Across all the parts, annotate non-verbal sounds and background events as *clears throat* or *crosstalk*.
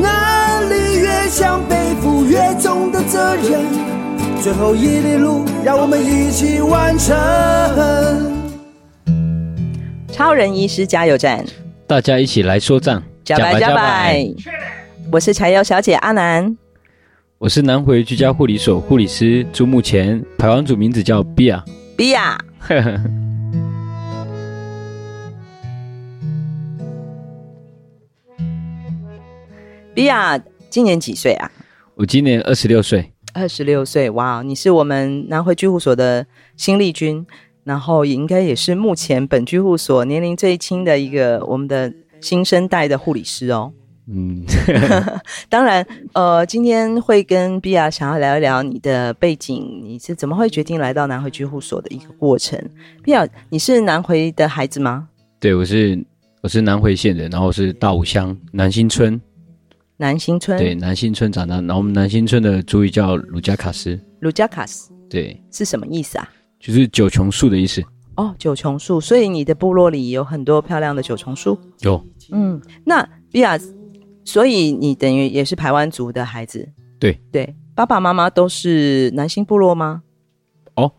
能力越想，背负越重的责任。最后一里路，让我们一起完成。超人医师加油站，大家一起来说账。加白加白，我是柴油小姐阿南，我是南回居家护理所护理师朱木前，排湾组名字叫 Bia。Bia。比 *laughs* 亚今年几岁啊？我今年二十六岁。二十六岁，哇！你是我们南回居护所的新力军，然后也应该也是目前本居护所年龄最轻的一个我们的新生代的护理师哦。嗯，*laughs* 当然，呃，今天会跟比亚想要聊一聊你的背景，你是怎么会决定来到南回居护所的一个过程？比亚，你是南回的孩子吗？对，我是，我是南回县人，然后是大武乡南新村。南新村对，南新村长大，然后我们南新村的族语叫鲁加卡斯。鲁加卡斯对，是什么意思啊？就是九重树的意思。哦，九重树，所以你的部落里有很多漂亮的九重树。有，嗯，那比亚，所以你等于也是排湾族的孩子。对对，爸爸妈妈都是南新部落吗？哦，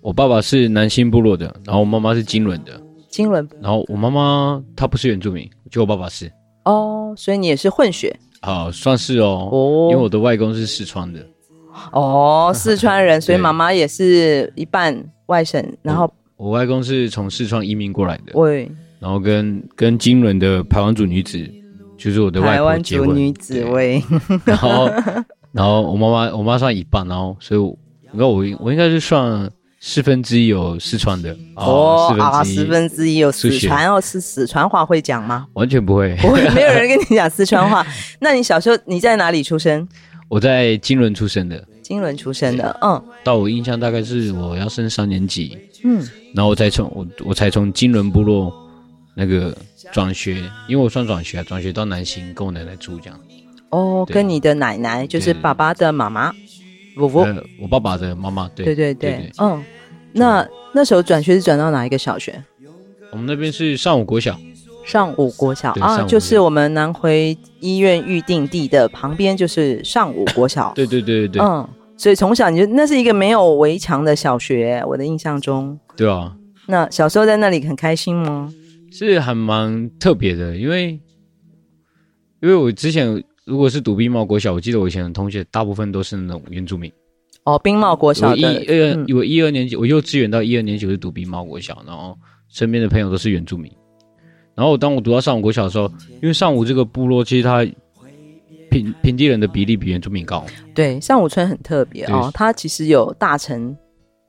我爸爸是南新部落的，然后我妈妈是金轮的。金轮，然后我妈妈她不是原住民，就我爸爸是。哦，所以你也是混血。好，算是哦，哦，因为我的外公是四川的，哦，四川人，所以 *laughs* 妈妈也是一半外省，然后我，我外公是从四川移民过来的，对，然后跟跟金轮的排湾族女子，就是我的外婆结婚，排湾族女子喂，然后然后我妈妈我妈算一半，然后所以我，你看我我应该是算。四分之一有四川的哦，啊，四分之一有四川哦，是四川话会讲吗？完全不会，不会，没有人跟你讲四川话。*laughs* 那你小时候你在哪里出生？我在金轮出生的，金轮出生的，嗯。到我印象大概是我要升三年级，嗯，然后我才从我我才从金轮部落那个转学，因为我算转学啊，转学到南新跟我奶奶住这样。哦，跟你的奶奶就是爸爸的妈妈。我我、呃、我爸爸的妈妈，对，对对嗯，那那时候转学是转到哪一个小学？我们那边是上武国小，上武国小啊，就是我们南回医院预定地的旁边，就是上武国小。*laughs* 对对对对对，嗯，所以从小你就那是一个没有围墙的小学，我的印象中。对啊，那小时候在那里很开心吗？是还蛮特别的，因为因为我之前。如果是读冰帽国小，我记得我以前的同学大部分都是那种原住民。哦，冰帽国小的。我一二，嗯、我一二年级，我幼稚园到一二年级我是读冰帽国小，然后身边的朋友都是原住民。然后当我读到上午国小的时候，因为上午这个部落其实它平平地人的比例比原住民高。对，上午村很特别哦，它其实有大城。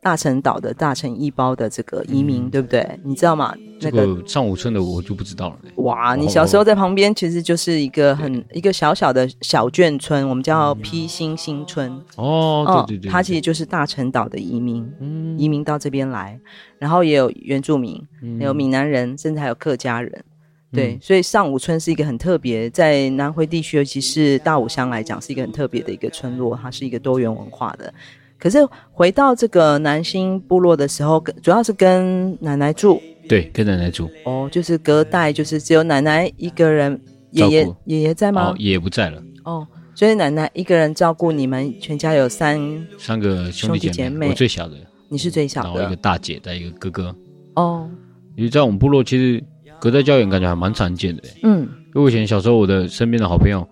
大陈岛的大陈一包的这个移民，嗯、对不对？你知道吗？那个、这个上五村的我就不知道了。哇，你小时候在旁边，其实就是一个很一个小小的小眷村，我们叫披星新村。哦，对对对，对，它其实就是大陈岛的移民，嗯、移民到这边来，然后也有原住民，嗯、有闽南人，甚至还有客家人。对，嗯、所以上武村是一个很特别，在南回地区，尤其是大武乡来讲，是一个很特别的一个村落，它是一个多元文化的。可是回到这个南星部落的时候，主要是跟奶奶住。对，跟奶奶住。哦，就是隔代，就是只有奶奶一个人，爷爷爷爷在吗？哦，爷爷不在了。哦，所以奶奶一个人照顾你们全家有三三个兄弟姐妹，我最小的。你是最小的。然后一个大姐带一个哥哥。哦。因为在我们部落，其实隔代教养感觉还蛮常见的。嗯。因为我以前小时候，我的身边的好朋友，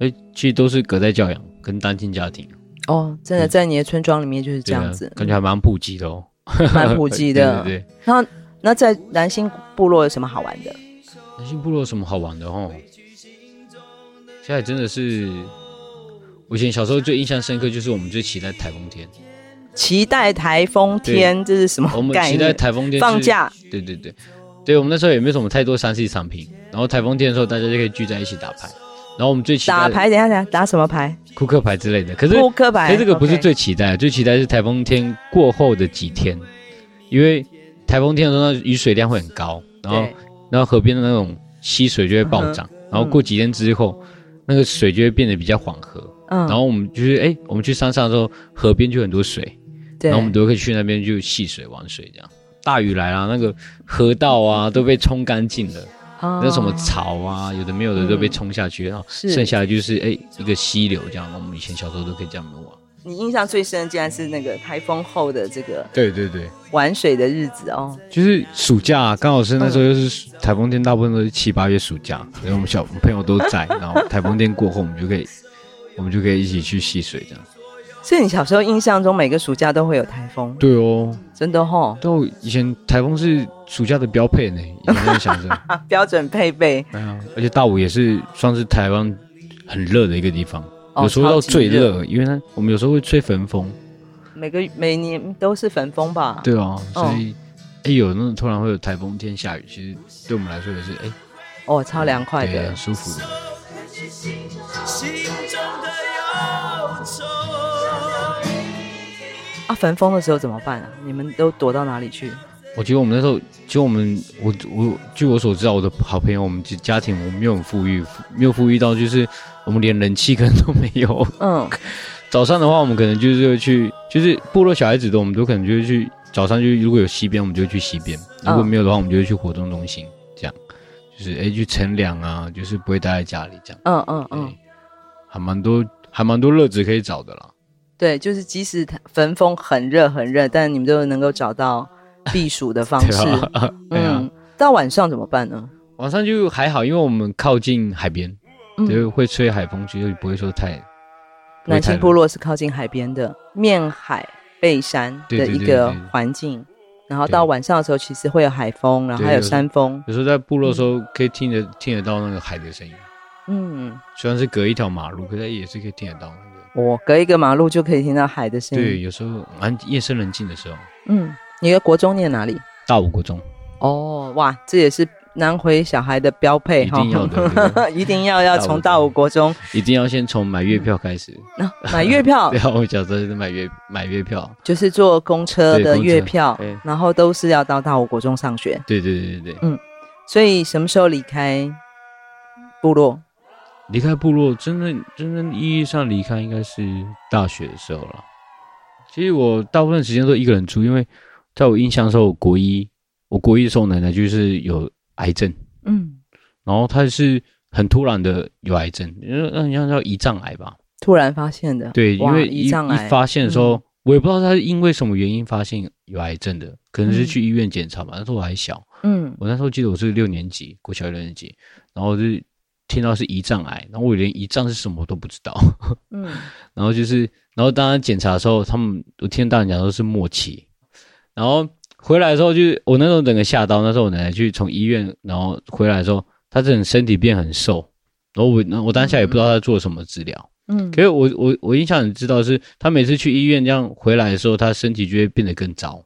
哎，其实都是隔代教养跟单亲家庭。哦，真的，在你的村庄里面就是这样子，感觉还蛮普及的哦，*laughs* 蛮普及的。*laughs* 对，对对。那那在南星部落有什么好玩的？南星部落有什么好玩的哦？现在真的是，我以前小时候最印象深刻就是我们最期待台风天。期待台风天，对这是什么概念？我们期待台风天放假。对对对，对我们那时候也没有什么太多三 C 产品，然后台风天的时候大家就可以聚在一起打牌。然后我们最期待打牌，等一下等一下，打什么牌？扑克牌之类的。可是扑克牌，可是这个不是最期待的，最期待是台风天过后的几天，因为台风天的时候，那雨水量会很高，然后然后河边的那种溪水就会暴涨，嗯然后过几天之后，那个水就会变得比较缓和。嗯，然后我们就是哎，我们去山上的时候，河边就很多水，对，然后我们都可以去那边就戏水玩水这样。大雨来了，那个河道啊都被冲干净了。哦那什么草啊，有的没有的都被冲下去，然后剩下的就是哎一个溪流这样。我们以前小时候都可以这样玩。你印象最深，竟然是那个台风后的这个对对对，玩水的日子哦。就是暑假刚好是那时候又是台风天，大部分都是七八月暑假，所以我们小朋友都在，然后台风天过后，我们就可以我们就可以一起去戏水这样。所以你小时候印象中每个暑假都会有台风，对哦，真的吼、哦，都以前台风是暑假的标配呢，以前在想着，啊，*laughs* 标准配备。哎呀，而且大武也是算是台湾很热的一个地方。哦有时候到最热，因为呢，我们有时候会吹焚风。每个每年都是焚风吧？对啊，哦所以哎、有那种突然会有台风天下雨，其实对我们来说也是哎，哦，超凉快的对很。舒服的。心中的啊，焚风的时候怎么办啊？你们都躲到哪里去？我觉得我们那时候，就我们我我据我所知道，我的好朋友，我们家庭我们没有很富裕，没有富裕到就是我们连冷气 *laughs* 可能都没有。嗯，*laughs* 早上的话，我们可能就是会去，就是部落小孩子的，我们都可能就会去早上就如果有溪边，我们就会去溪边；如果没有的话，我们就会去活动中心，这样就是哎去乘凉啊，就是不会待在家里这样。嗯嗯嗯对，还蛮多还蛮多乐子可以找的啦。对，就是即使它焚风很热很热，但你们都能够找到避暑的方式。啊，*laughs* 对啊嗯，到晚上怎么办呢？晚上就还好，因为我们靠近海边，嗯就会吹海风，就不会说太。南青部落是靠近海边的，面海背山的一个环境。然后到晚上的时候，其实会有海风，然后还有山风。有时候在部落的时候，可以听得听得到那个海的声音。嗯，虽然是隔一条马路，可是也是可以听得到那个。我隔一个马路就可以听到海的声音。对，有时候蛮夜深人静的时候。嗯，你的国中念哪里？大武国中。哦，哇，这也是南回小孩的标配哈，一定要的，*laughs* 一定要要从大武国中，一定要先从买月票开始。啊、买月票。*laughs* 对啊，我小时候是买月买月票，就是坐公车的月票，然后都是要到大武国中上学。对对对对对。嗯，所以什么时候离开部落？离开部落，真正真正意义上离开，应该是大学的时候了。其实我大部分时间都一个人住，因为在我印象的时候，我国一，我国一的时候，奶奶就是有癌症，嗯，然后她是很突然的有癌症，因为那像叫胰脏癌吧，突然发现的。对，因为一胰脏癌一发现的时候，嗯、我也不知道她是因为什么原因发现有癌症的，可能是去医院检查吧。那时候我还小，嗯，我那时候记得我是六年级，国小六年级，然后就。听到是胰脏癌，然后我连胰脏是什么都不知道。嗯，*laughs* 然后就是，然后当他检查的时候，他们我听大人讲都是末期。然后回来的时候，就是我那时候整个吓到。那时候我奶奶去从医院，然后回来的时候，她整个身体变很瘦。然后我，我当下也不知道她做什么治疗。嗯，可是我我我印象很知道是，她每次去医院这样回来的时候，她身体就会变得更糟。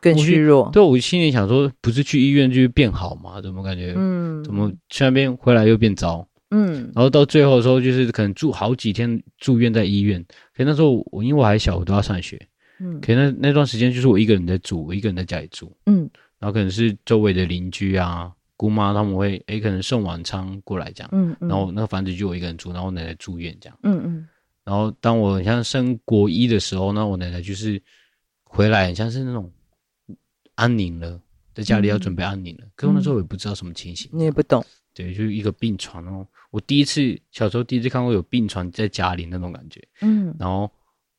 更虚弱，对，我心里想说，不是去医院就会变好吗？怎么感觉，嗯，怎么去那边回来又变糟？嗯，然后到最后的时候，就是可能住好几天住院在医院。可是那时候我因为我还小，我都要上学，嗯，可是那那段时间就是我一个人在住，我一个人在家里住，嗯，然后可能是周围的邻居啊、姑妈他们会诶可能送晚餐过来这样，嗯，然后那个房子就我一个人住，然后我奶奶住院这样，嗯嗯，然后当我像升国一的时候，那我奶奶就是回来，像是那种。安宁了，在家里要准备安宁了。嗯、可是我那时候我也不知道什么情形，你也不懂。对，就是一个病床哦。我第一次小时候第一次看过有病床在家里那种感觉。嗯。然后，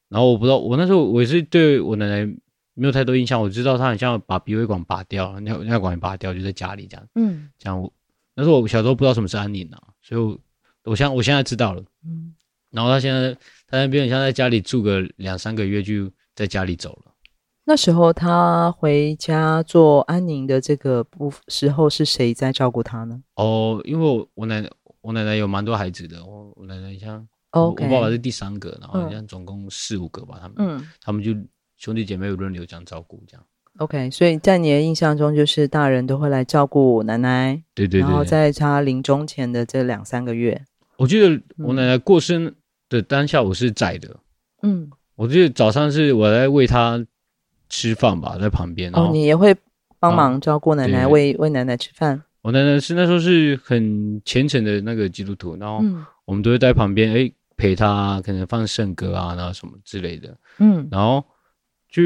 然后我不知道，我那时候我也是对我奶奶没有太多印象。我知道她很像把鼻胃管拔掉，尿尿管拔掉，就在家里这样。嗯。这样我那时候我小时候不知道什么是安宁啊，所以我我现我现在知道了。嗯。然后他现在他那边很像在家里住个两三个月，就在家里走了。那时候他回家做安宁的这个不时候是谁在照顾他呢？哦，因为我我奶奶我奶奶有蛮多孩子的，我我奶奶像.我爸爸是第三个，然后好像总共四五个吧，他们嗯，他们就兄弟姐妹轮流这样照顾这样。OK，所以在你的印象中，就是大人都会来照顾奶奶，对对对，然后在他临终前的这两三个月，我记得我奶奶过生的当下，我是在的。嗯，我记得早上是我在喂她吃饭吧，在旁边。哦，你也会帮忙照顾奶奶，喂喂奶奶吃饭。我奶奶是那时候是很虔诚的那个基督徒，然后我们都会在旁边，哎，陪她，可能放圣歌啊，然后什么之类的。嗯，然后就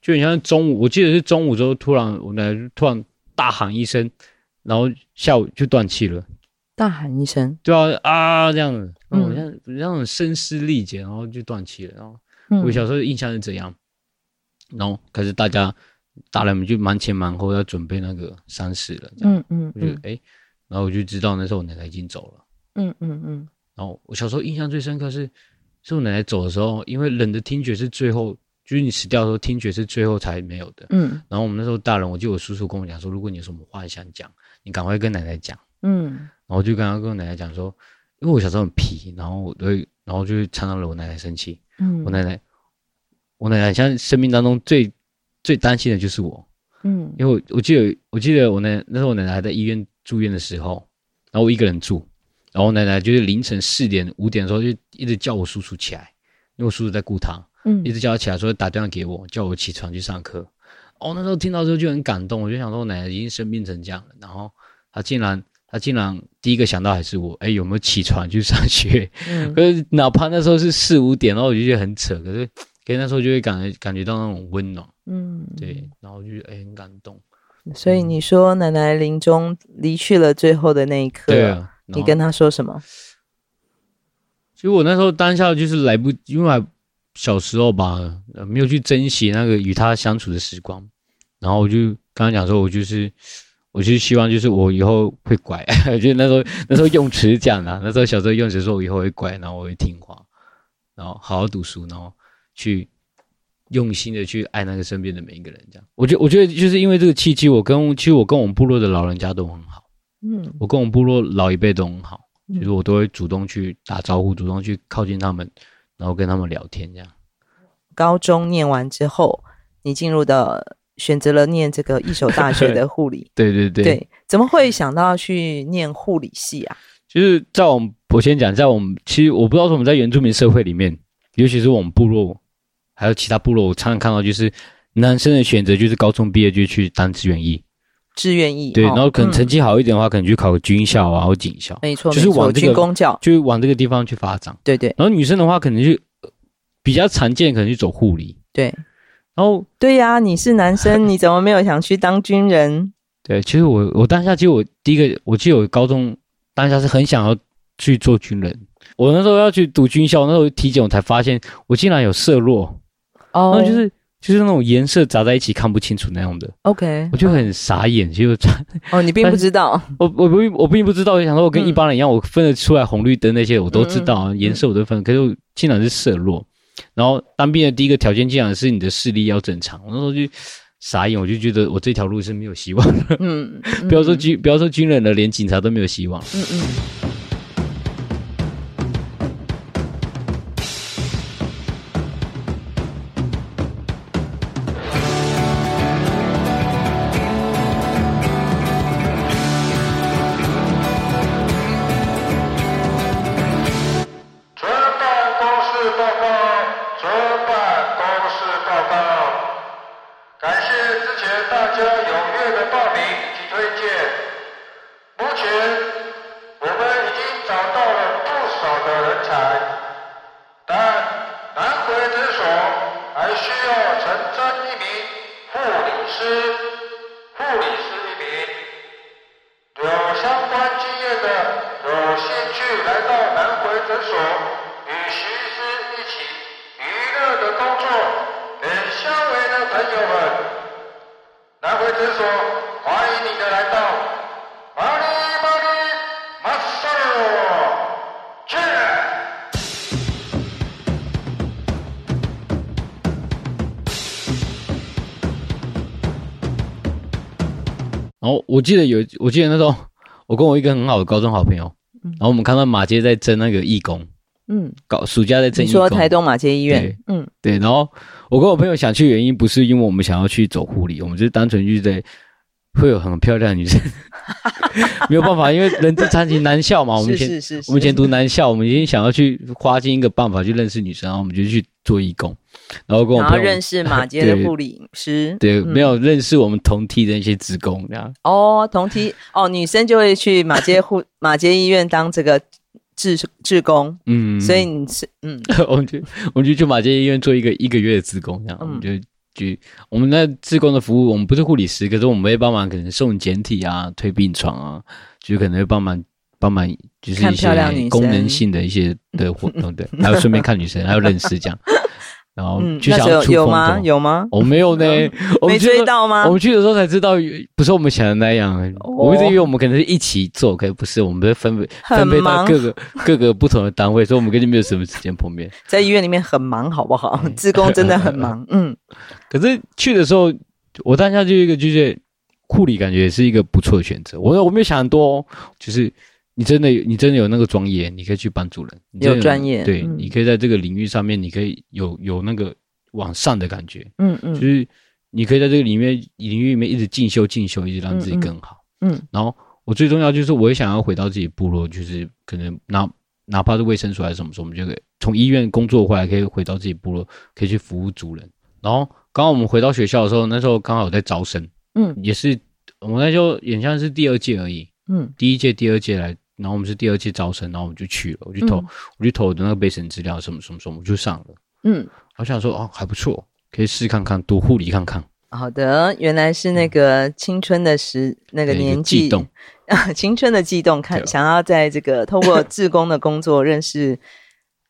就很像中午，我记得是中午之后，突然我奶奶突然大喊一声，然后下午就断气了。大喊一声，对啊啊这样子，然后像那种声嘶力竭，然后就断气了。然后我小时候印象是怎样？然后可是大家大人们就忙前忙后要准备那个丧事了。嗯嗯，我就哎，然后我就知道那时候我奶奶已经走了。嗯嗯嗯。然后我小时候印象最深刻是，是我奶奶走的时候，因为人的听觉是最后，就是你死掉的时候听觉是最后才没有的。嗯。然后我们那时候大人，我记得我叔叔跟我讲说，如果你有什么话想讲，你赶快跟奶奶讲。嗯。然后我就刚刚跟我奶奶讲说，因为我小时候很皮，然后我都会，然后就常常惹我奶奶生气。嗯，我奶奶，我奶奶像生命当中最最担心的就是我。嗯，因为我我记得我记得我奶那时候我奶奶还在医院住院的时候，然后我一个人住，然后我奶奶就是凌晨四点五点的时候就一直叫我叔叔起来，因为我叔叔在顾她，嗯，一直叫他起来说打电话给我，叫我起床去上课。哦，那时候听到之后就很感动，我就想说我奶奶已经生病成这样了，然后她竟然。他竟然第一个想到还是我，哎，有没有起床去上学？嗯，可是哪怕那时候是四五点，然后我就觉得很扯，可是，可是那时候就会感觉感觉到那种温暖，嗯，对，然后就哎很感动。所以你说奶奶临终离去了最后的那一刻，对啊，你跟她说什么？其实我那时候当下就是来不，因为小时候吧，没有去珍惜那个与她相处的时光，然后我就刚刚讲说，我就是。我就希望，就是我以后会乖，*laughs* 就那时候那时候用词讲啊，那时候小时候用词说，我以后会乖，然后我会听话，然后好好读书，然后去用心的去爱那个身边的每一个人。这样，我觉我觉得就是因为这个契机，我跟其实我跟我们部落的老人家都很好，嗯，我跟我们部落老一辈都很好，就是我都会主动去打招呼，主动去靠近他们，然后跟他们聊天这样。高中念完之后，你进入的。选择了念这个一所大学的 *laughs* 护理，对对对，对，怎么会想到去念护理系啊？就是在我们，我先讲，在我们其实我不知道说我们在原住民社会里面，尤其是我们部落，还有其他部落，我常常看到就是男生的选择就是高中毕业就去当志愿役，志愿役，对，然后可能成绩好一点的话，可能去考个军校啊或警校，没错，就是往这个军公教，就往这个地方去发展，对对。然后女生的话，可能就比较常见，可能去走护理，对。然后，对呀，你是男生，你怎么没有想去当军人？*laughs* 对，其实我我当下，其实我第一个，我记得我高中当下是很想要去做军人。我那时候要去读军校，那时候体检我才发现我竟然有色弱，哦，那就是就是那种颜色杂在一起看不清楚那样的。OK，我就很傻眼，就 *laughs* 哦，你并不知道，我我不我并不知道，我想说我跟一般人一样，我分得出来红绿灯那些我都知道，颜色我都分，可是我竟然是色弱。然后当兵的第一个条件，竟然是你的视力要正常。我那时候就傻眼，我就觉得我这条路是没有希望的。嗯，嗯不要说军，不要说军人了，连警察都没有希望。嗯嗯。记得有，我记得那时候，我跟我一个很好的高中好朋友，嗯、然后我们看到马街在争那个义工，嗯，搞暑假在争义工。你说台东马街医院，对嗯，对。然后我跟我朋友想去，原因不是因为我们想要去走护理，我们就是单纯就是在会有很漂亮的女生，*laughs* 没有办法，因为人之常情，男校嘛。我们以前是是是是我们以前读男校，我们已经想要去花尽一个办法去认识女生，然后我们就去做义工，然后跟我朋友然后认识马 *laughs* 街的护理师。对，嗯、没有认识我们同梯的那些职工这样。哦，同梯哦，女生就会去马街护 *laughs* 马街医院当这个志志工。嗯，所以你是嗯，*laughs* 我们就我们就去马街医院做一个一个月的职工，这样、嗯、我们就。就我们那志工的服务，我们不是护理师，可是我们会帮忙，可能送简体啊、推病床啊，就可能会帮忙帮忙，就是一些功能性的一些的活动，对，还有顺便看女生，还有认识这样。*laughs* 然后就想要出风头，有吗？有吗？我没有呢，*laughs* 没追到吗？我们去的时候才知道，不是我们想的那样。我一直以为我们可能是一起做，可是不是，我们分分分配到各个各个不同的单位，所以我们根本没有什么时间碰面。在医院里面很忙，好不好？志工真的很忙，*laughs* 嗯。可是去的时候，我当下就一个就是护理，感觉是一个不错的选择。我我没有想很多，就是。你真的你真的有那个专业，你可以去帮助人。有，有专业，对、嗯，你可以在这个领域上面，你可以有有那个往上的感觉。嗯嗯，就是你可以在这个里面领域里面一直进修进修，一直让自己更好。嗯，嗯，然后我最重要就是我也想要回到自己部落，就是可能哪哪怕是卫生所还是什么时候，我们就可以从医院工作回来，可以回到自己部落，可以去服务族人。然后刚刚我们回到学校的时候，那时候刚好有在招生。嗯，也是我们那时候也像是第二届而已。嗯，第一届、第二届来。然后我们是第二届招生，然后我们就去了，我去投，嗯、我去投我的那个备审资料，什么什么什么，我就上了。嗯，我想说哦，还不错，可以试看看读护理看看。好的，原来是那个青春的时、嗯、那个年纪，动 *laughs* 青春的悸动，看想要在这个透过志工的工作认识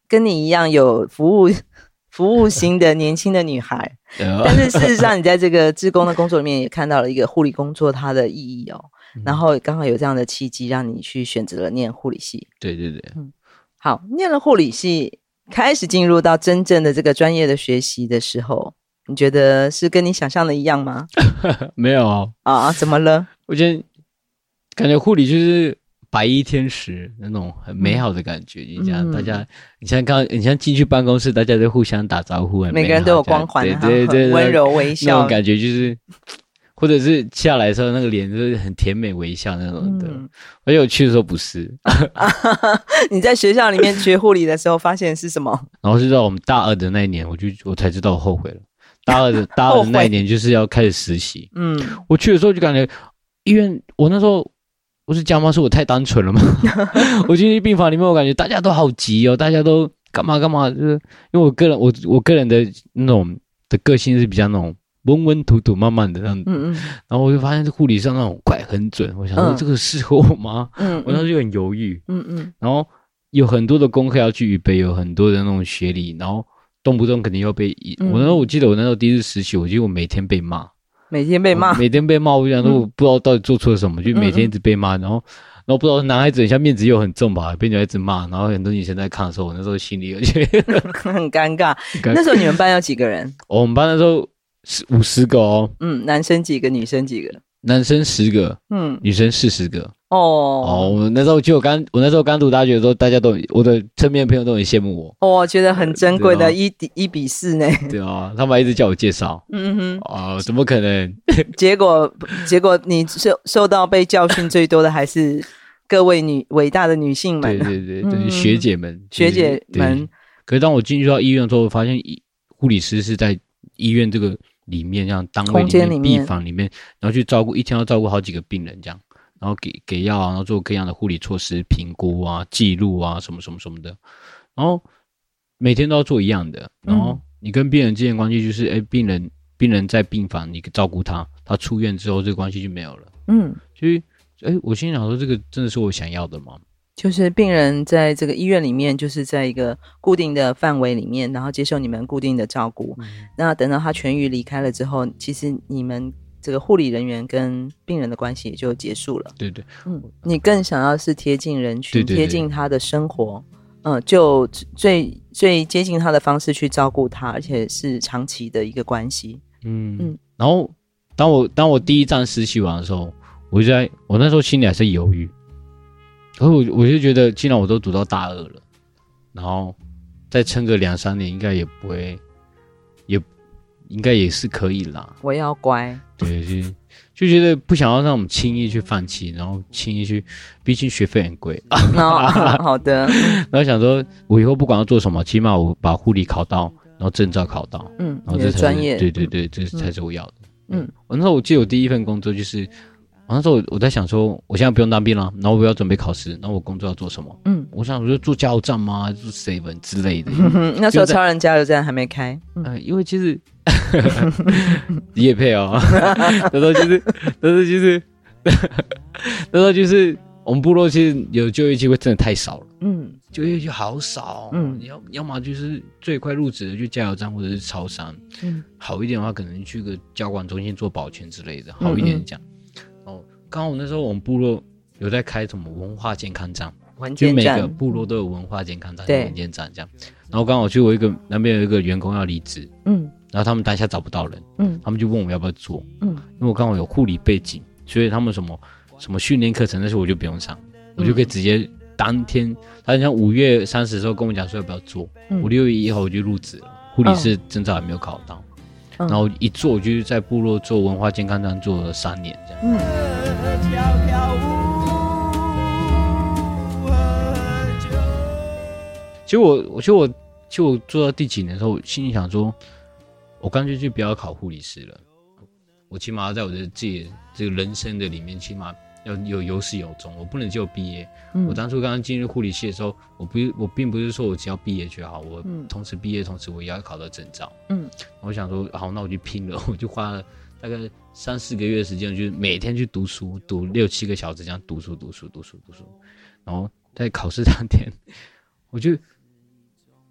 跟你一样有服务 *laughs* 服务心的年轻的女孩。*laughs* 但是事实上，你在这个志工的工作里面也看到了一个护理工作它的意义哦。然后刚好有这样的契机，让你去选择了念护理系。对对对，嗯，好，念了护理系，开始进入到真正的这个专业的学习的时候，你觉得是跟你想象的一样吗？*laughs* 没有啊，啊，怎么了？*laughs* 我觉得感觉护理就是白衣天使那种很美好的感觉。嗯、你像大家，你像刚你像进去办公室，大家都互相打招呼，每个人都有光环，对对对，对，*laughs* 温柔微笑，那种感觉就是。或者是下来的时候，那个脸就是很甜美微笑那种的。嗯、而且我去的时候不是。*laughs* 你在学校里面学护理的时候，发现是什么？然后是到我们大二的那一年，我就我才知道我后悔了。大二的 *laughs* 大二的那一年就是要开始实习。嗯，我去的时候就感觉医院，我那时候不是讲吗？是我太单纯了吗？*laughs* 我进去病房里面，我感觉大家都好急哦，大家都干嘛干嘛，就是因为我个人，我我个人的那种的个性是比较那种。温温土土、慢慢的这样子，嗯嗯，然后我就发现这护理上那种快很准，我想说这个适合我吗？嗯，嗯，我当时就很犹豫，嗯嗯，然后有很多的功课要去预备，有很多的那种学历，然后动不动肯定要被，嗯、我那时候我记得我那时候第一次实习，我记得我每天被骂，每天被骂，每天被骂，我就想说我不知道到底做错了什么，嗯、就每天一直被骂，然后然后不知道男孩子很像面子又很重吧，被女孩子骂，然后很多女生在看的时候，我那时候心里有些 *laughs* 很尴尬。那时候你们班有几个人？我们班那时候。是五十个哦，嗯，男生几个，女生几个？男生十个，嗯，女生四十个。哦哦，我那时候就我刚，我那时候刚读大学的时候，大家都我的身边的朋友都很羡慕我。哦，我觉得很珍贵的一比一比四呢。对啊，他们还一直叫我介绍。嗯哼，啊，怎么可能？*laughs* 结果结果你受受到被教训最多的还是各位女伟大的女性们。对对对对，学姐们，学姐们。可是当我进去到医院之后，我发现医护理师是在医院这个。里面这样单位里面病房里面，然后去照顾一天要照顾好几个病人这样，然后给给药啊，然后做各样的护理措施评估啊、记录啊什么什么什么的，然后每天都要做一样的。然后你跟病人之间关系就是，哎，病人病人在病房你照顾他，他出院之后这个关系就没有了。嗯，所以哎，我心想说，这个真的是我想要的吗？就是病人在这个医院里面，就是在一个固定的范围里面，然后接受你们固定的照顾。嗯、那等到他痊愈离开了之后，其实你们这个护理人员跟病人的关系也就结束了。对对，嗯，你更想要是贴近人群，对对对，贴近他的生活，嗯，就最最接近他的方式去照顾他，而且是长期的一个关系。嗯嗯。然后当我当我第一站实习完的时候，我就在我那时候心里还是犹豫。然后我我就觉得，既然我都读到大二了，然后再撑个两三年，应该也不会，也应该也是可以啦。我要乖。对，就就觉得不想要让我们轻易去放弃，然后轻易去，毕竟学费很贵。哦，*laughs* 好的。然后想说，我以后不管要做什么，起码我把护理考到，然后证照考到，嗯，然后这才是专业，对对对，这才是我要的。嗯，我那时候我记得我第一份工作就是。那时候我在想说，我现在不用当兵了，然后我要准备考试，然后我工作要做什么？嗯，我想我就做加油站吗？做 seven 之类的。那时候超人加油站还没开。呃，因为其实 *laughs* 也配哦，那时候就是那时候就是那时候就是我们部落其实有就业机会真的太少了。嗯，就业就好少。嗯，要要么就是最快入职的就加油站或者是超商。嗯，好一点的话，可能去个交管中心做保全之类的，好一点讲。刚好我那时候我们部落有在开什么文化健康站，就每个部落都有文化健康站、文件站这样。然后刚好去我一个那边有一个员工要离职，嗯，然后他们当下找不到人，嗯，他们就问我要不要做，嗯，因为我刚好有护理背景，所以他们什么什么训练课程那些我就不用上，我就可以直接当天，他像五月三十的时候跟我讲说要不要做，五六月一号我就入职了，护理师证照还没有考到。然后一做，就是在部落做文化健康站做了三年，这样。嗯。其实我，我其实我，其实我做到第几年的时候，我心里想说，我干脆就不要考护理师了，我起码要在我的自己这个人生的里面，起码。要有有始有终，我不能就毕业。嗯、我当初刚刚进入护理系的时候，我不，我并不是说我只要毕业就好，我同时毕业，同时我也要考到证照。嗯，我想说，好，那我就拼了，我就花了大概三四个月的时间，就是每天去读书，读六七个小时这样读书，读书，读书，读书。然后在考试当天，我就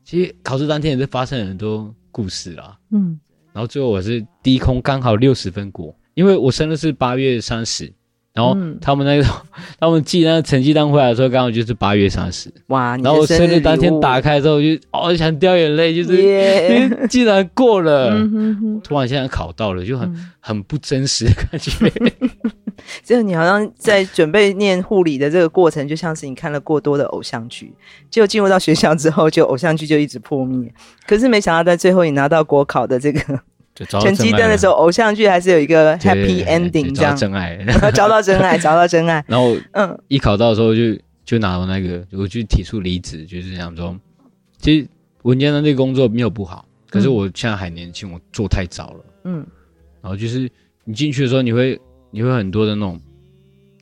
其实考试当天也是发生了很多故事啦。嗯，然后最后我是低空刚好六十分过，因为我生日是八月三十。然后他们那个，嗯、*laughs* 他们寄那个成绩单回来的时候，刚好就是八月三十。哇！然后我生日当天打开之后，就哦想掉眼泪，就是耶 *laughs* 竟然过了，嗯、哼哼突然现在考到了，就很、嗯、很不真实的感觉。*laughs* 就你好像在准备念护理的这个过程，就像是你看了过多的偶像剧，就进入到学校之后，就偶像剧就一直破灭。可是没想到在最后你拿到国考的这个。成绩单的时候，偶像剧还是有一个 happy ending，这样。*laughs* 找到真爱，找到真爱，找到真爱。然后，嗯，一考到的时候就就拿到那个，我就提出离职，就是想说，其实文件的那个工作没有不好，可是我现在还年轻，我做太早了。嗯。然后就是你进去的时候，你会你会很多的那种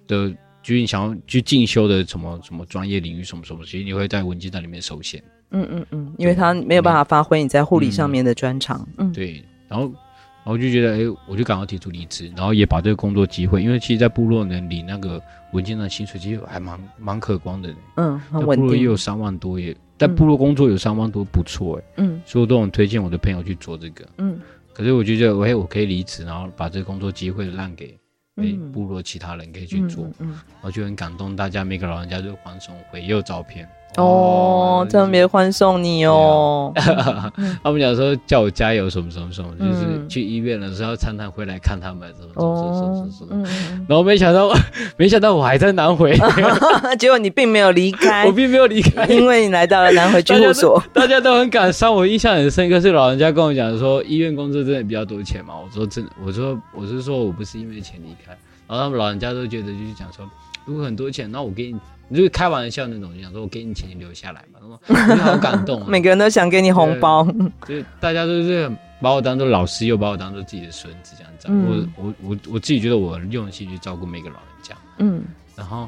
的，就是你想要去进修的什么什么专业领域什么什么，其实你会在文健站里面受限。嗯嗯嗯，因为他没有办法发挥你在护理上面的专长。嗯，对。然后，然后就觉得，哎，我就赶快提出离职，然后也把这个工作机会，因为其实，在部落呢，领那个文件的薪水其实还蛮蛮可观的。嗯，在部落也有三万多，耶在部落工作有三万多，不错哎。嗯，所以我都很推荐我的朋友去做这个。嗯，可是我觉得，哎，我可以离职，然后把这个工作机会让给哎部落其他人可以去做。嗯，然后就很感动，大家每个老人家都欢送会，也有照片。哦，特别欢送你哦！*laughs* 他们讲说叫我加油什么什么什么，就是去医院的时候常常回来看他们，什么什么什么什么。然后没想到，*laughs* 没想到我还在南回，*laughs* 结果你并没有离开，我并没有离开，因为你来到了南回居护所。大家都很感伤，我印象很深刻是老人家跟我讲说，医院工作真的比较多钱嘛？我说真的，我说我是说我不是因为钱离开，然后他们老人家都觉得就是讲说，如果很多钱，那我给你。你就是开玩笑那种，就想说我给你钱，你留下来嘛。他说你好感动，*laughs* 每个人都想给你红包，就是大家都是把我当做老师，又把我当做自己的孙子这样子。嗯、我我我我自己觉得我用心去照顾每个老人家，嗯，然后。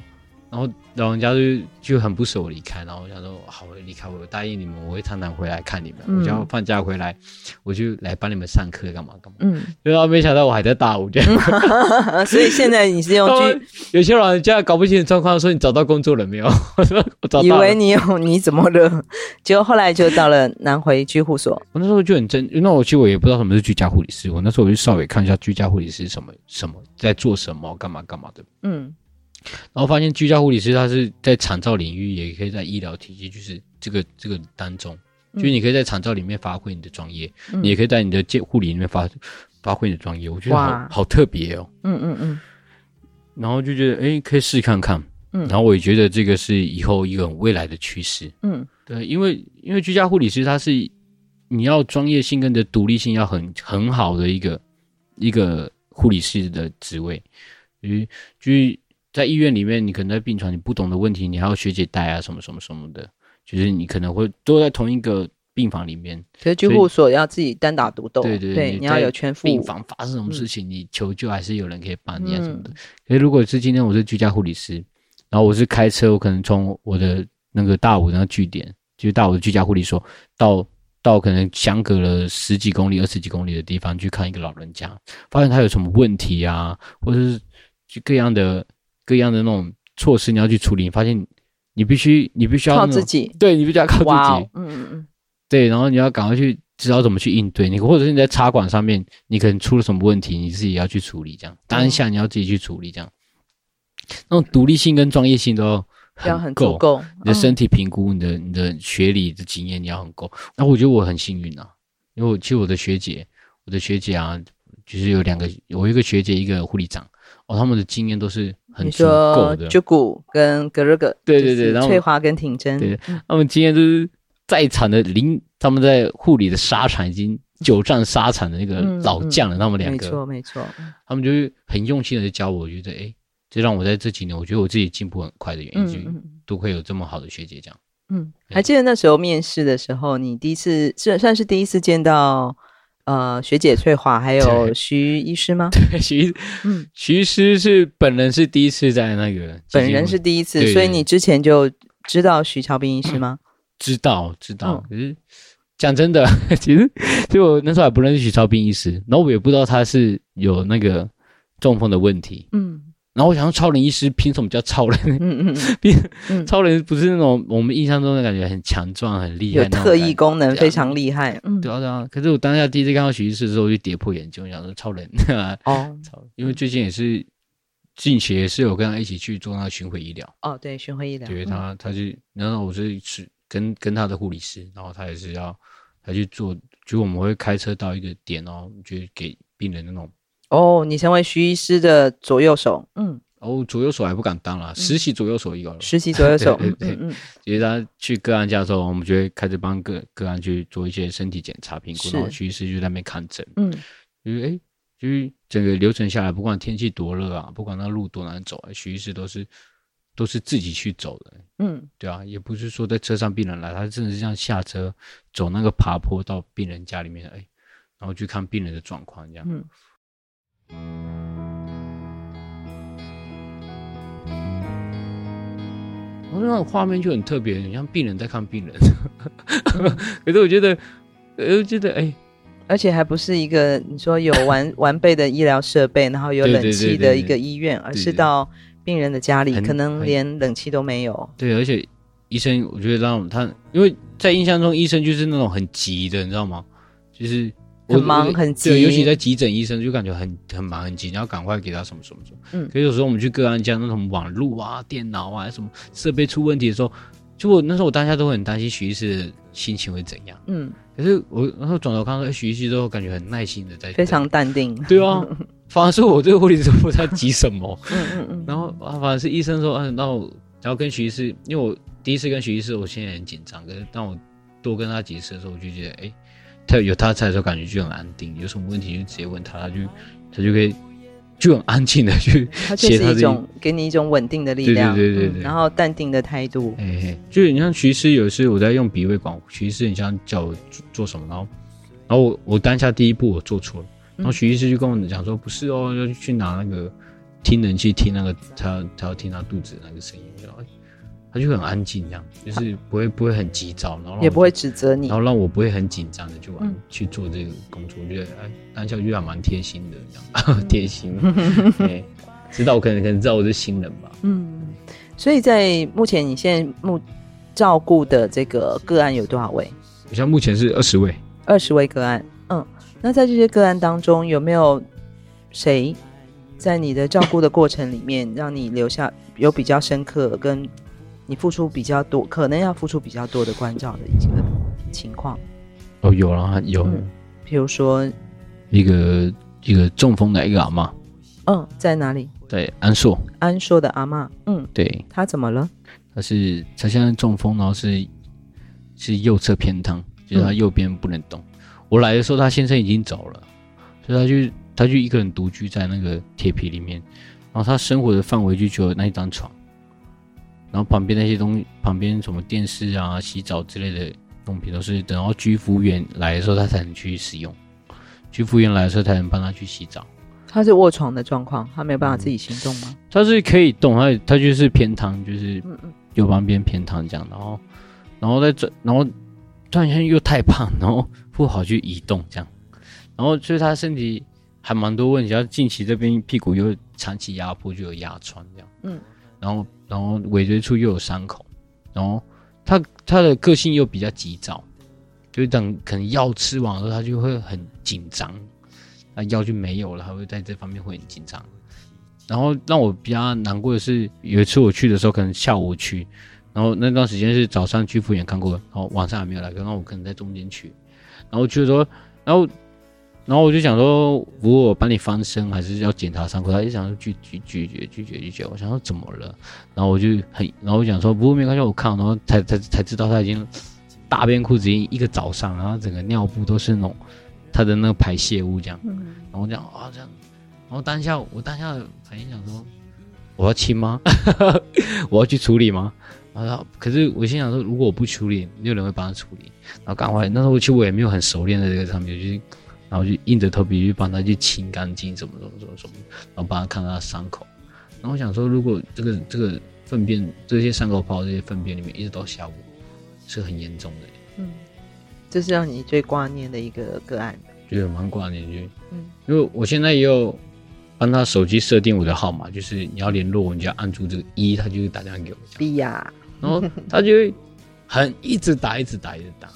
然后老人家就就很不舍我离开，然后我想说好，我离开，我答应你们，我会常常回来看你们，嗯、我就要放假回来，我就来帮你们上课干嘛干嘛。嗯，然后没想到我还在大五这样，*laughs* 所以现在你是用居，*laughs* 有些老人家搞不清状况，说你找到工作了没有？我 *laughs* 说我找到。以为你有你怎么了？结果后来就到了南回居护所。我那时候就很真，那我其实我也不知道什么是居家护理师，我那时候我就稍微看一下居家护理师什么什么在做什么干嘛干嘛的。嗯。然后发现居家护理师他是在产照领域，也可以在医疗体系，就是这个这个当中，就是你可以在产照里面发挥你的专业，嗯、你也可以在你的健护理里面发发挥你的专业。我觉得好好特别哦。嗯嗯嗯。然后就觉得哎，可以试看看。嗯。然后我也觉得这个是以后一个未来的趋势。嗯。对，因为因为居家护理师他是你要专业性跟你的独立性要很很好的一个一个护理师的职位，就是就是在医院里面，你可能在病床你不懂的问题，你还要学姐带啊，什么什么什么的，就是你可能会都在同一个病房里面。可是居护所要自己单打独斗，对对对，你要有全副。病房发生什么事情，你求救还是有人可以帮你啊什么的。嗯、可是如果是今天我是居家护理师，然后我是开车，我可能从我的那个大武那个据点，就是大武的居家护理所到。到可能相隔了十几公里、二十几公里的地方去看一个老人家，发现他有什么问题啊，或者是就各样的各样的那种措施，你要去处理。你发现你必须你必须要靠自己，对你必须要靠自己嗯嗯嗯，对，然后你要赶快去知道怎么去应对你，或者是你在插管上面，你可能出了什么问题，你自己要去处理，这样当下你要自己去处理，这样、嗯、那种独立性跟专业性都。要很足够，你的身体评估，你的你的学历的经验，你要很够。那我觉得我很幸运啊，因为我其实我的学姐，我的学姐啊，就是有两个，我一个学姐，一个护理长，哦，他们的经验都是很足够的。就古跟格瑞格，对对对，然后翠华跟挺真，对，他们今天就是在场的零，他们在护理的沙场已经久战沙场的那个老将了，他们两个，没错没错，他们就是很用心的教我，我觉得哎。这让我在这几年，我觉得我自己进步很快的原因，就都会有这么好的学姐这样。嗯，还记得那时候面试的时候，你第一次算算是第一次见到呃学姐翠华还有徐医师吗？*laughs* 对，徐嗯徐医师是本人是第一次在那个，本人是第一次，所以你之前就知道徐超斌医师吗？知 *clears throat* 道知道，可是讲真的，*laughs* 其实就我那时候还不认识徐超斌医师，然后我也不知道他是有那个中风的问题。嗯。然后我想说，超人医师凭什么叫超人？嗯嗯 *laughs* 嗯，超人不是那种我们印象中的感觉很强壮、很厉害，有特异功能，非常厉害。嗯，对啊对啊。可是我当下第一次看到徐医师的时候，我就跌破眼镜，我想说超人。*laughs* 哦，超，因为最近也是近期也是有跟他一起去做那个巡回医疗。哦，对，巡回医疗。对他，他就然后我是是跟跟他的护理师，然后他也是要他去做，就我们会开车到一个点哦，就给病人那种。哦，你成为徐医师的左右手，嗯，哦，左右手还不敢当了，实习左右手一个了，实习左右手，*laughs* 对对对，其实他去个案家的时候，我们就会开始帮个个案去做一些身体检查评估，然后徐医师就在那边看诊，嗯，就是哎，就是整个流程下来，不管天气多热啊，不管那路多难走啊，徐医师都是都是自己去走的，嗯，对啊，也不是说在车上病人来，他真的是这样下车走那个爬坡到病人家里面，哎，然后去看病人的状况这样，嗯。我说那种画面就很特别，很像病人在看病人。*laughs* 可是我觉得，我觉得哎、欸，而且还不是一个你说有完完备的医疗设备，然后有冷气的一个医院，而是到病人的家里，可能连冷气都没有。对，而且医生，我觉得让他，因为在印象中，医生就是那种很急的，你知道吗？就是。很忙很急，对，尤其在急诊，医生就感觉很很忙很急，你要赶快给他什么什么什么。嗯，可是有时候我们去个案家那种网络啊、电脑啊什么设备出问题的时候，就我那时候我当下都会很担心徐医师的心情会怎样。嗯，可是我然后转头看到徐医师之后，感觉很耐心的在，非常淡定。*laughs* 对啊，反而是我这个护理师不知道急什么。*laughs* 嗯嗯嗯。然后啊，反而是医生说，嗯，那我然后跟徐医师，因为我第一次跟徐医师，我现在很紧张。可是当我多跟他几次的时候，我就觉得，哎。他有他在的时候，感觉就很安定。有什么问题就直接问他，他就他就可以就很安静的去写。*laughs* 他就是一种给你一种稳定的力量，对对对对，对、嗯，然后淡定的态度。哎嘿，就是你像徐医师，有时我在用鼻胃管，徐医师你想叫我做，做什么，然后然后我我当下第一步我做错了，然后徐医师就跟我讲说，不是哦，要去拿那个听人器，听那个他他要听他肚子那个声音，就。他就很安静，这样就是不会不会很急躁，然后也不会指责你，然后让我不会很紧张的就往去做这个工作。我觉得哎，当下我觉得还蛮贴心的，这样 *laughs* 贴心。*laughs* 对，知道我可能可能知道我是新人吧。嗯，所以在目前你现在目照顾的这个个案有多少位？我现在目前是二十位，二十位个案。嗯，那在这些个案当中，有没有谁在你的照顾的过程里面，让你留下有比较深刻跟？你付出比较多，可能要付出比较多的关照的一个情况。哦，有啊，有。嗯，比如说，一个一个中风的一个阿嬷。嗯，在哪里？在安硕。安硕的阿嬷。嗯，对。他怎么了？他是他现在中风，然后是是右侧偏瘫，就是他右边不能动。嗯。我来的时候，他先生已经走了，所以他就他就一个人独居在那个铁皮里面，然后他生活的范围就只有那一张床，然后旁边那些东西，旁边什么电视啊、洗澡之类的用品都是等到居服员来的时候他才能去使用，居服员来的时候才能帮他去洗澡。他是卧床的状况，他没有办法自己行动吗？嗯、他是可以动，他他就是偏躺，就是右旁边偏躺这样，然后然后再转，然后突然间又太胖，然后不好去移动这样，然后所以他身体还蛮多问题，他近期这边屁股又长期压迫，就有压疮这样，嗯，然后然后尾椎处又有伤口，然后他他的个性又比较急躁，就等可能药吃完了，他就会很紧张。那药就没有了，还会在这方面会很紧张。然后让我比较难过的是，有一次我去的时候，可能下午去，然后那段时间是早上去复原看过，然后晚上还没有来，刚刚我可能在中间去，然后就说，然后，然后我就想说，如果我帮你翻身，还是要检查伤口，他就想说拒拒拒绝拒绝拒绝，我想说怎么了？然后我就很，然后我想说，不过没关系，我看，然后才才才知道他已经大便裤子已经一个早上，然后整个尿布都是那种。他的那个排泄物这样，然后这样啊这样，然后当下我当下反应想说，我要亲吗？我要去处理吗？然后可是我心想说，如果我不处理，没有人会帮他处理。然后赶快，那时候其实我也没有很熟练的这个上面，就是然后就硬着头皮去帮他去清干净什么什么什么什么，然后帮他看他的伤口。然后我想说，如果这个这个粪便这些伤口泡这些粪便里面一直到下午，是很严重的。嗯。这是让你最挂念的一个个案，觉得蛮挂念就。嗯，因为我现在也有帮他手机设定我的号码，就是你要联络我，你就要按住这个一，他就会打电话给我。*laughs* B 呀，然后他就会很一直打，一直打，一直打。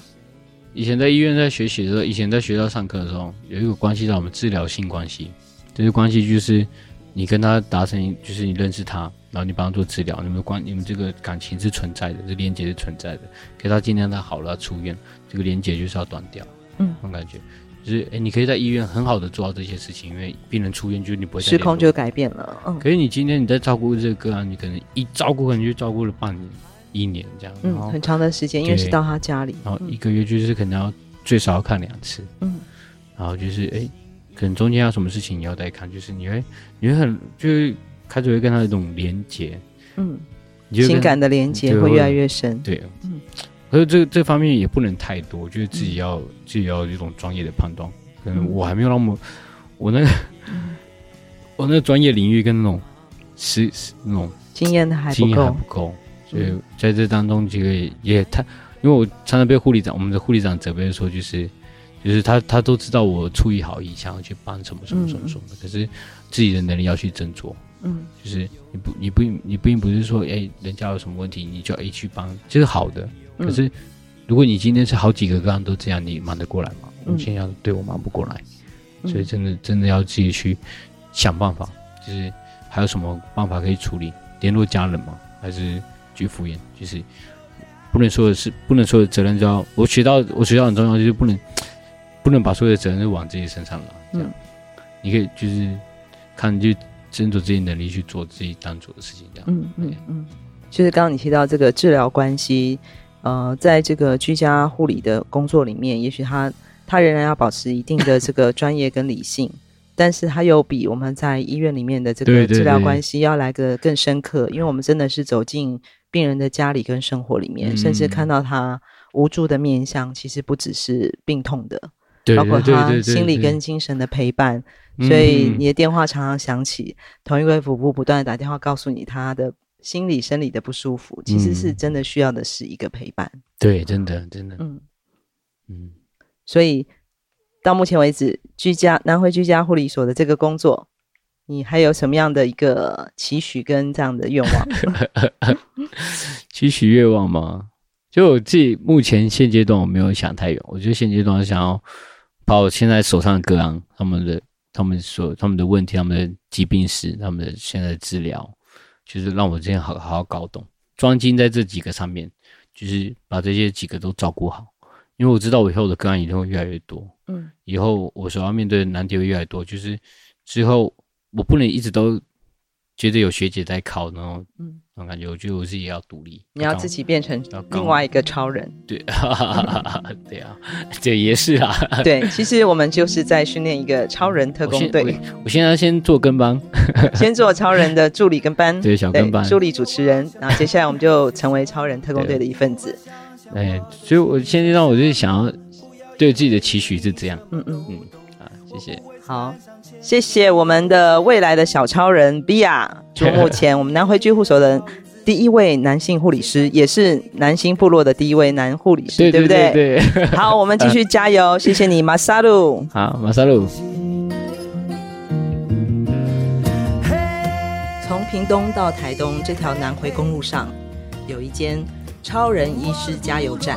以前在医院在学习的时候，以前在学校上课的时候，有一个关系到我们治疗性关系，这个关系就是你跟他达成，就是你认识他。然后你帮他做治疗，你们关你们这个感情是存在的，这连接是存在的。给他今天他好了出院，这个连接就是要断掉。嗯，那种感觉就是，哎，你可以在医院很好的做到这些事情，因为病人出院就你不会时空就改变了。嗯，可是你今天你在照顾这个个案，你可能一照顾可能就照顾了半年、一年这样，嗯，很长的时间，因为是到他家里，然后一个月就是可能要最少要看两次。嗯，然后就是哎，可能中间要什么事情你要再看，就是你会你会很就是。开始会跟他一种连接，嗯，情感的连接会越来越深，对，嗯，可是这这方面也不能太多，我觉得自己要、嗯、自己要有一种专业的判断，可能我还没有那么，我那个，嗯、*laughs* 我那个专业领域跟那种是那种经验的还经验还不够，所以在这当中这个也他，因为我常常被护理长，我们的护理长责备说，就是就是他他都知道我出于好意想要去帮什么什么什么什么的，嗯、可是自己的能力要去斟酌。嗯，就是你不你不你并不是说哎、欸，人家有什么问题你就 A 去帮，这是好的。可是如果你今天是好几个个案都这样，你忙得过来吗？我现在对我忙不过来，所以真的真的要自己去想办法。就是还有什么办法可以处理？联络家人吗？还是去敷衍？就是不能说的是不能说的责任，就要我学到我学到很重要，就是不能不能把所有的责任都往自己身上拿。这样，你可以就是看就。斟酌自己能力去做自己当做的事情，这样。嗯嗯嗯，就是刚刚你提到这个治疗关系，呃，在这个居家护理的工作里面，也许他他仍然要保持一定的这个专业跟理性，*laughs* 但是他又比我们在医院里面的这个治疗关系要来个更深刻，因为我们真的是走进病人的家里跟生活里面，嗯、甚至看到他无助的面相，其实不只是病痛的，包括他心理跟精神的陪伴。所以你的电话常常响起，同一位服务不断的打电话告诉你他的心理生理的不舒服，其实是真的需要的是一个陪伴。对，真的，真的，嗯嗯。所以到目前为止，居家南回居家护理所的这个工作，你还有什么样的一个期许跟这样的愿望？*laughs* 期许愿望吗？就我自己目前现阶段我没有想太远，我觉得现阶段想要把我现在手上的个案他们的。他们所他们的问题，他们的疾病史，他们的现在的治疗，就是让我这样好好好搞懂，专精在这几个上面，就是把这些几个都照顾好。因为我知道我以后的个案一定会越来越多，嗯，以后我所要面对的难题会越来越多，就是之后我不能一直都觉得有学姐在考，然后嗯，那种感觉，我觉得我自己也要独立，你要自己变成另外一个超人。对，*laughs* 对啊，这也是啊。对，其实我们就是在训练一个超人特工队。我，我现在先做跟班，*laughs* 先做超人的助理跟班，*laughs* 对，小跟班，助理主持人，然后接下来我们就成为超人特工队的一份子。哎，所以我现在让我就是想要对自己的期许是这样。嗯嗯嗯，啊，谢谢。好，谢谢我们的未来的小超人 Bia，*laughs* 祝目前我们南回居护所的第一位男性护理师，也是南星部落的第一位男护理师，对，对不对？对。好，我们继续加油，*laughs* 谢谢你，马萨鲁。好，马萨鲁。从屏东到台东这条南回公路上，有一间超人医师加油站，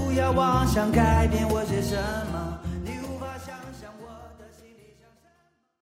不要妄想改变我些什么。